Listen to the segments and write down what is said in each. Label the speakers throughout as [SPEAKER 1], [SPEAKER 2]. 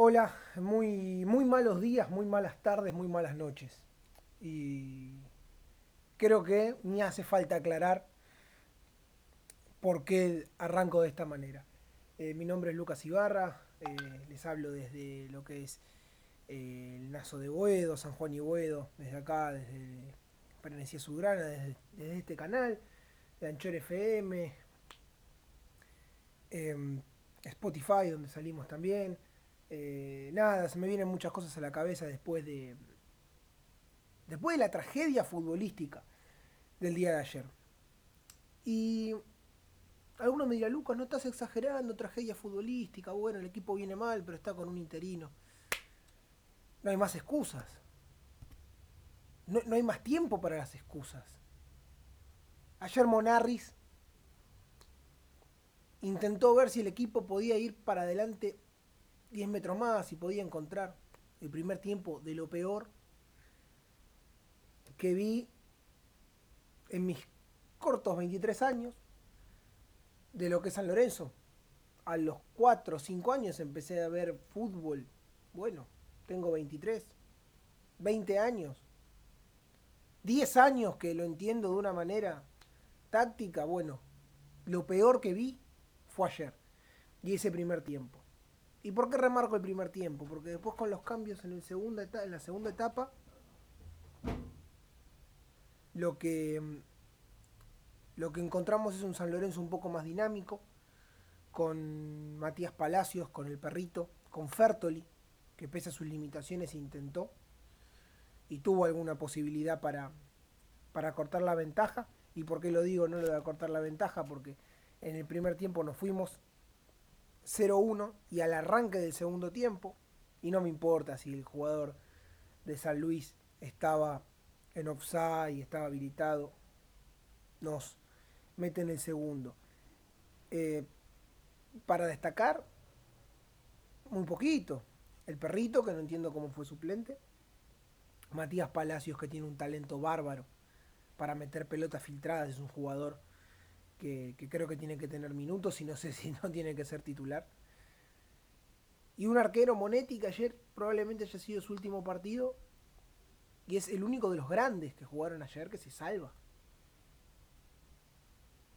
[SPEAKER 1] Hola, muy, muy malos días, muy malas tardes, muy malas noches. Y creo que ni hace falta aclarar por qué arranco de esta manera. Eh, mi nombre es Lucas Ibarra, eh, les hablo desde lo que es eh, el Nazo de Boedo, San Juan y Boedo, desde acá, desde Perenecía Subrana, desde, desde, este canal, de Anchor FM, em, Spotify, donde salimos también. Nada, se me vienen muchas cosas a la cabeza después de, después de la tragedia futbolística del día de ayer. Y algunos me dirán, Lucas, no estás exagerando, tragedia futbolística, bueno, el equipo viene mal, pero está con un interino. No hay más excusas. No, no hay más tiempo para las excusas. Ayer Monarris intentó ver si el equipo podía ir para adelante 10 metros más y podía encontrar el primer tiempo de lo peor que vi en mis cortos 23 años de lo que es San Lorenzo. A los 4 o 5 años empecé a ver fútbol. Bueno, tengo 23. 20 años. 10 años que lo entiendo de una manera táctica. Bueno, lo peor que vi fue ayer. Y ese primer tiempo. ¿Y por qué remarco el primer tiempo? Porque después con los cambios en, el segunda en la segunda etapa, lo que lo que encontramos es un San Lorenzo un poco más dinámico, con Matías Palacios, con el perrito, con Fertoli, que pese a sus limitaciones intentó y tuvo alguna posibilidad para, para cortar la ventaja. ¿Y por qué lo digo no lo de cortar la ventaja? Porque en el primer tiempo nos fuimos 0-1 y al arranque del segundo tiempo, y no me importa si el jugador de San Luis estaba en offside y estaba habilitado, nos meten el segundo. Eh, para destacar, muy poquito. El perrito, que no entiendo cómo fue suplente. Matías Palacios, que tiene un talento bárbaro para meter pelotas filtradas. Es un jugador que, creo que tiene que tener minutos y no sé si no tiene que ser titular. Y un arquero Monetti que ayer probablemente haya sido su último partido. Y es el único de los grandes que jugaron ayer que se salva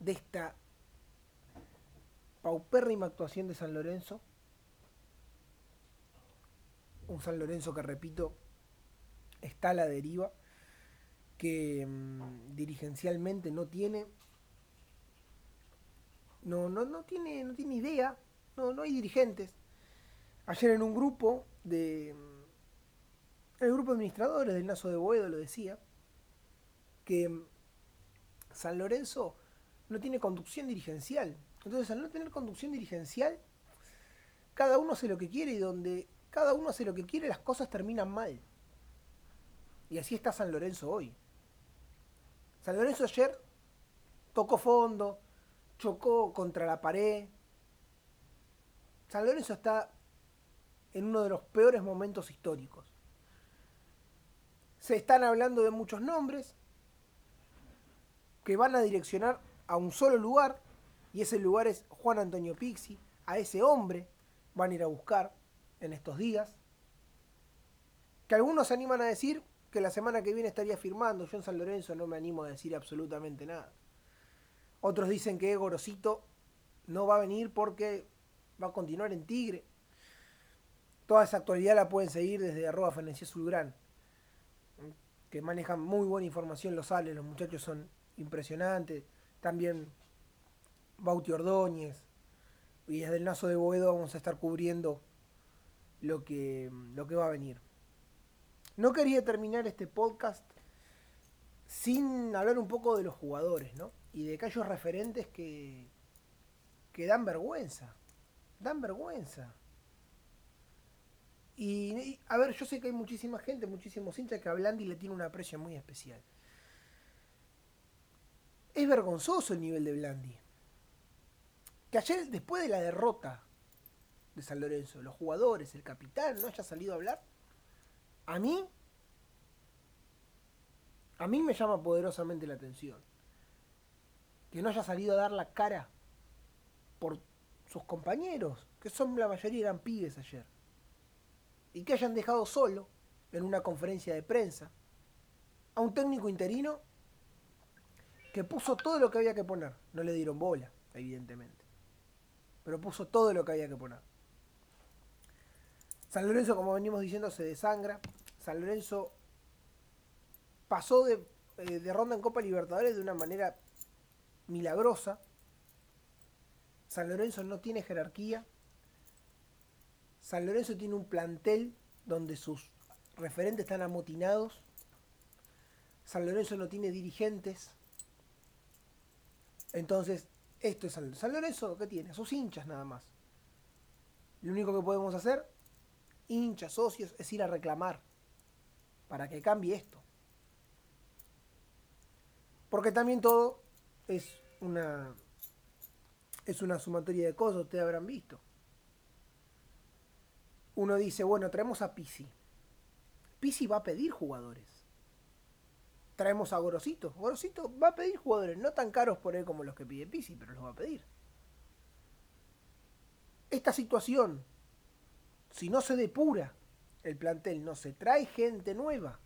[SPEAKER 1] de esta paupérrima actuación de San Lorenzo. Un San Lorenzo que, repito, está a la deriva, que mm, dirigencialmente no tiene, no, no, no, tiene, no tiene idea, no, no hay dirigentes. Ayer en un grupo de, el grupo de administradores del Nazo de Boedo lo decía, que mm, San Lorenzo no tiene conducción dirigencial. Entonces, al no tener conducción dirigencial, cada uno hace lo que quiere y donde cada uno hace lo que quiere, las cosas terminan mal. Y así está San Lorenzo hoy. San Lorenzo ayer tocó fondo, chocó contra la pared. San Lorenzo está en uno de los peores momentos históricos. Se están hablando de muchos nombres que van a direccionar a un solo lugar, y ese lugar es Juan Antonio Pixi, a ese hombre van a ir a buscar en estos días, que algunos se animan a decir que la semana que viene estaría firmando, yo en San Lorenzo no me animo a decir absolutamente nada. Otros dicen que Gorosito no va a venir porque va a continuar en Tigre. Toda esa actualidad la pueden seguir desde arroba Sulgrán, que manejan muy buena información los sales, los muchachos son impresionantes también Bauti Ordóñez. Y desde el Nazo de Boedo vamos a estar cubriendo lo que, lo que va a venir. No quería terminar este podcast sin hablar un poco de los jugadores, ¿no? Y de aquellos referentes que, que dan vergüenza. Dan vergüenza. Y, a ver, yo sé que hay muchísima gente, muchísimos hinchas que a Blandi le tiene un aprecio muy especial. Es vergonzoso el nivel de Blandi. Que ayer, después de la derrota de San Lorenzo, los jugadores, el capitán, no haya salido a hablar, a mí, a mí me llama poderosamente la atención. Que no haya salido a dar la cara por sus compañeros, que son la mayoría eran pibes ayer. y que hayan dejado solo en una conferencia de prensa a un técnico interino que puso todo lo que había que poner. No le dieron bola, evidentemente. Pero puso todo lo que había que poner. San Lorenzo, como venimos diciendo, se desangra. San Lorenzo pasó de, eh, de ronda en Copa Libertadores de una manera milagrosa. San Lorenzo no tiene jerarquía. San Lorenzo tiene un plantel donde sus referentes están amotinados. San Lorenzo no tiene dirigentes. Entonces, esto es San Lorenzo. ¿qué tiene? Sus hinchas nada más. Lo único que podemos hacer, hinchas, socios, es ir a reclamar para que cambie esto. Porque también todo es una es una sumatoria de cosas, ustedes habrán visto. Uno dice, bueno, traemos a Pisi. Pisi va a pedir jugadores. Traemos a Gorosito. Gorosito va a pedir jugadores, no tan caros por él como los que pide Pisi, pero los va a pedir. Esta situación, si no se depura el plantel, no se trae gente nueva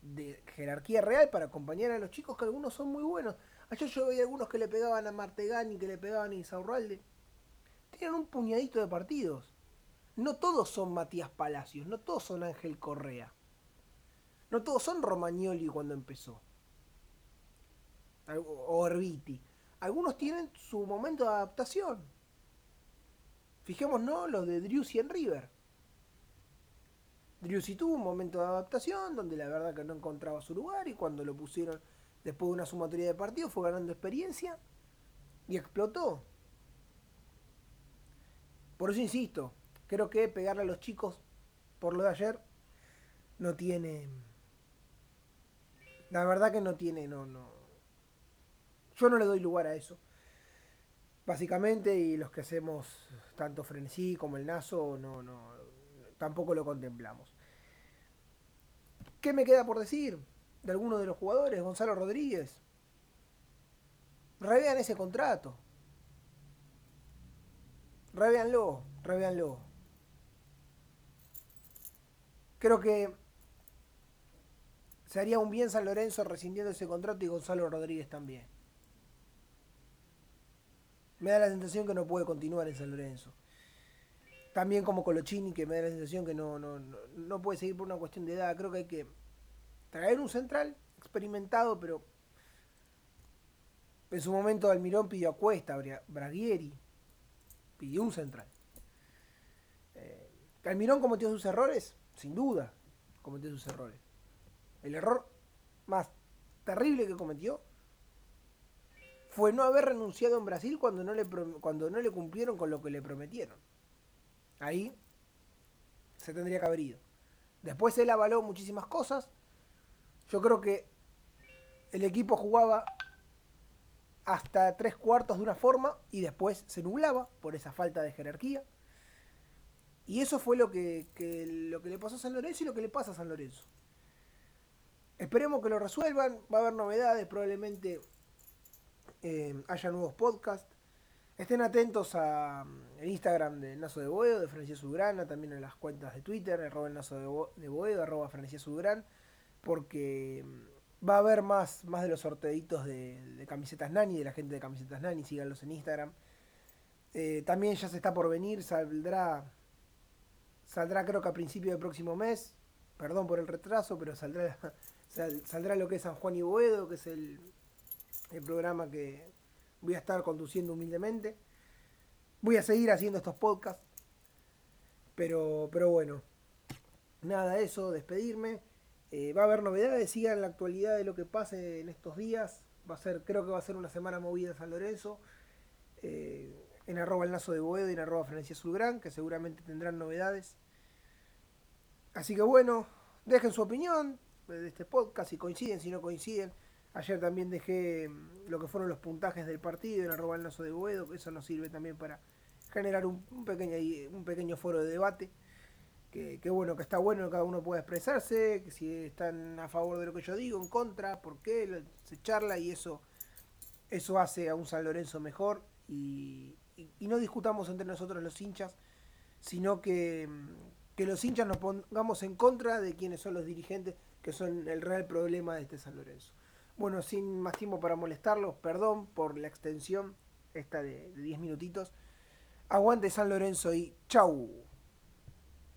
[SPEAKER 1] de jerarquía real para acompañar a los chicos, que algunos son muy buenos. Ayer yo veía algunos que le pegaban a Martegani, que le pegaban a Isaurralde. Tienen un puñadito de partidos. No todos son Matías Palacios, no todos son Ángel Correa. No todos son Romagnoli cuando empezó. O Orbiti. Algunos tienen su momento de adaptación. Fijémonos los de Driussi en River. Driussi tuvo un momento de adaptación donde la verdad que no encontraba su lugar y cuando lo pusieron después de una sumatoria de partidos fue ganando experiencia y explotó. Por eso insisto, creo que pegarle a los chicos por lo de ayer no tiene la verdad que no tiene, no, no. Yo no le doy lugar a eso. Básicamente, y los que hacemos tanto frenesí como el naso, no, no, tampoco lo contemplamos. ¿Qué me queda por decir de alguno de los jugadores? Gonzalo Rodríguez. Revean ese contrato. Reveanlo, reveanlo. Creo que se haría un bien San Lorenzo rescindiendo ese contrato y Gonzalo Rodríguez también. Me da la sensación que no puede continuar en San Lorenzo. También como Colochini, que me da la sensación que no, no, no, puede seguir por una cuestión de edad. Creo que hay que traer un central experimentado, pero en su momento Almirón pidió a Cuesta, pidió un central. Eh, Almirón cometió sus errores, sin duda, cometió sus errores. El error más terrible que cometió fue no haber renunciado en Brasil cuando no le, cuando no le cumplieron con lo que le prometieron. Ahí se tendría que haber ido. Después él avaló muchísimas cosas. Yo creo que el equipo jugaba hasta tres cuartos de una forma y después se nublaba por esa falta de jerarquía. Y eso fue lo que, lo que le pasó a San Lorenzo y lo que le pasa a San Lorenzo. Esperemos que lo resuelvan. Va a haber novedades. Probablemente eh, haya nuevos podcasts. Estén atentos a el Instagram de Naso de Boedo, de Francia Sugrana, también en las cuentas de Twitter, arroba el Naso de, Boedo, arroba Francia porque mm, va a haber más, más de los sorteitos de, camisetas Nani, de la gente de camisetas Nani, síganlos en Instagram. Eh, también ya se está por venir, saldrá, saldrá creo que a principio del próximo mes, perdón por el retraso, pero saldrá saldrá lo que es San Juan y Boedo, que es el, programa que voy a estar conduciendo humildemente. Voy a seguir haciendo estos podcasts. Pero, pero bueno, nada, eso, despedirme. Eh, va a haber novedades, sigan la actualidad de lo que pase en estos días. Va a ser, creo que va a ser una semana movida San Lorenzo. Eh, en arroba el nazo de Boedo y en arroba Francia Sulgrán, que seguramente tendrán novedades. Así que bueno, dejen su opinión, de este podcast, si coinciden, si no coinciden. Ayer también dejé mm, lo que fueron los puntajes del partido en arroba el naso de Boedo, eso nos sirve también para generar un, pequeño, un pequeño foro de debate. Que, bueno, que está bueno que cada uno pueda expresarse, que si están a favor de lo que yo digo, en contra, por qué, se charla y eso, eso hace a un San Lorenzo mejor y, no discutamos entre nosotros los hinchas, sino que, que los hinchas nos pongamos en contra de quienes son los dirigentes, que son el real problema de este San Lorenzo. Bueno, sin más tiempo para molestarlos, perdón por la extensión esta de 10 minutitos. Aguante San Lorenzo y chau.